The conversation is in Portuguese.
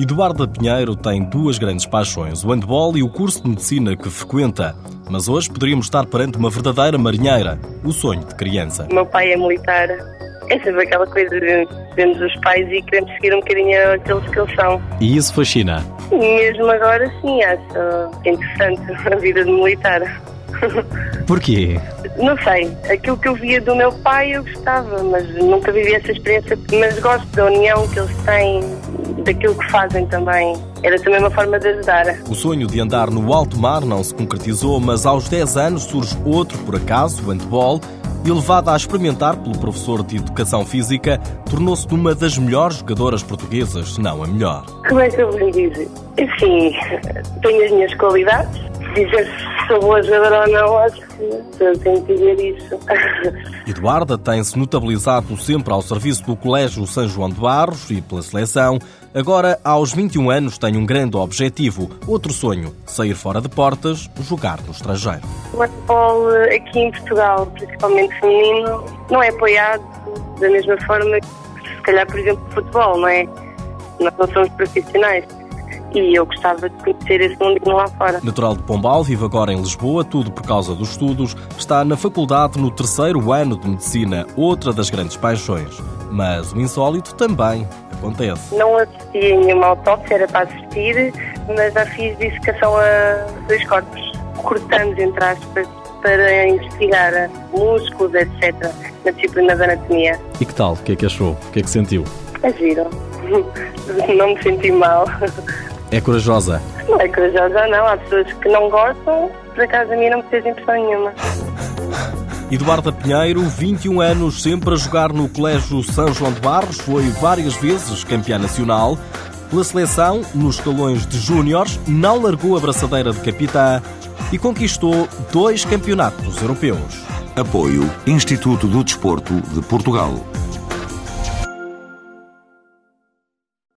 Eduardo Pinheiro tem duas grandes paixões, o handball e o curso de medicina que frequenta. Mas hoje poderíamos estar perante uma verdadeira marinheira, o sonho de criança. O meu pai é militar. É sempre aquela coisa de vemos os pais e queremos seguir um bocadinho aqueles que eles são. E isso fascina? Mesmo agora, sim, acho interessante a vida de militar. Porquê? Não sei, aquilo que eu via do meu pai eu gostava, mas nunca vivi essa experiência. Mas gosto da união que eles têm, daquilo que fazem também. Era também uma forma de ajudar. O sonho de andar no alto mar não se concretizou, mas aos 10 anos surge outro por acaso, o handball, e levada a experimentar pelo professor de Educação Física, tornou-se uma das melhores jogadoras portuguesas, se não a melhor. Como é que eu vou dizer? Sim, tenho as minhas qualidades. Dizer sou boa jogadora ou não, acho que tenho que dizer isso. Eduarda tem-se notabilizado sempre ao serviço do Colégio São João de Barros e pela seleção. Agora, aos 21 anos, tem um grande objetivo, outro sonho, sair fora de portas, jogar no estrangeiro. O handball aqui em Portugal, principalmente feminino, não é apoiado da mesma forma que, se calhar, por exemplo, o futebol, não é? Nós não somos profissionais e eu gostava de conhecer esse mundinho lá fora. Natural de Pombal, vive agora em Lisboa, tudo por causa dos estudos. Está na faculdade no terceiro ano de Medicina, outra das grandes paixões. Mas o insólito também acontece. Não assisti a nenhuma autópsia, era para assistir, mas já fiz dissecação a dois corpos. Cortamos, entre aspas, para investigar músculos, etc., na disciplina da anatomia. E que tal? O que é que achou? O que é que sentiu? É giro. Não me senti mal. É corajosa? Não é corajosa, não. Há pessoas que não gostam, por acaso a mim não me fez impressão nenhuma. Eduarda Pinheiro, 21 anos, sempre a jogar no Colégio São João de Barros, foi várias vezes campeã nacional. Pela seleção, nos escalões de júniores, não largou a braçadeira de capitã e conquistou dois campeonatos europeus. Apoio Instituto do Desporto de Portugal.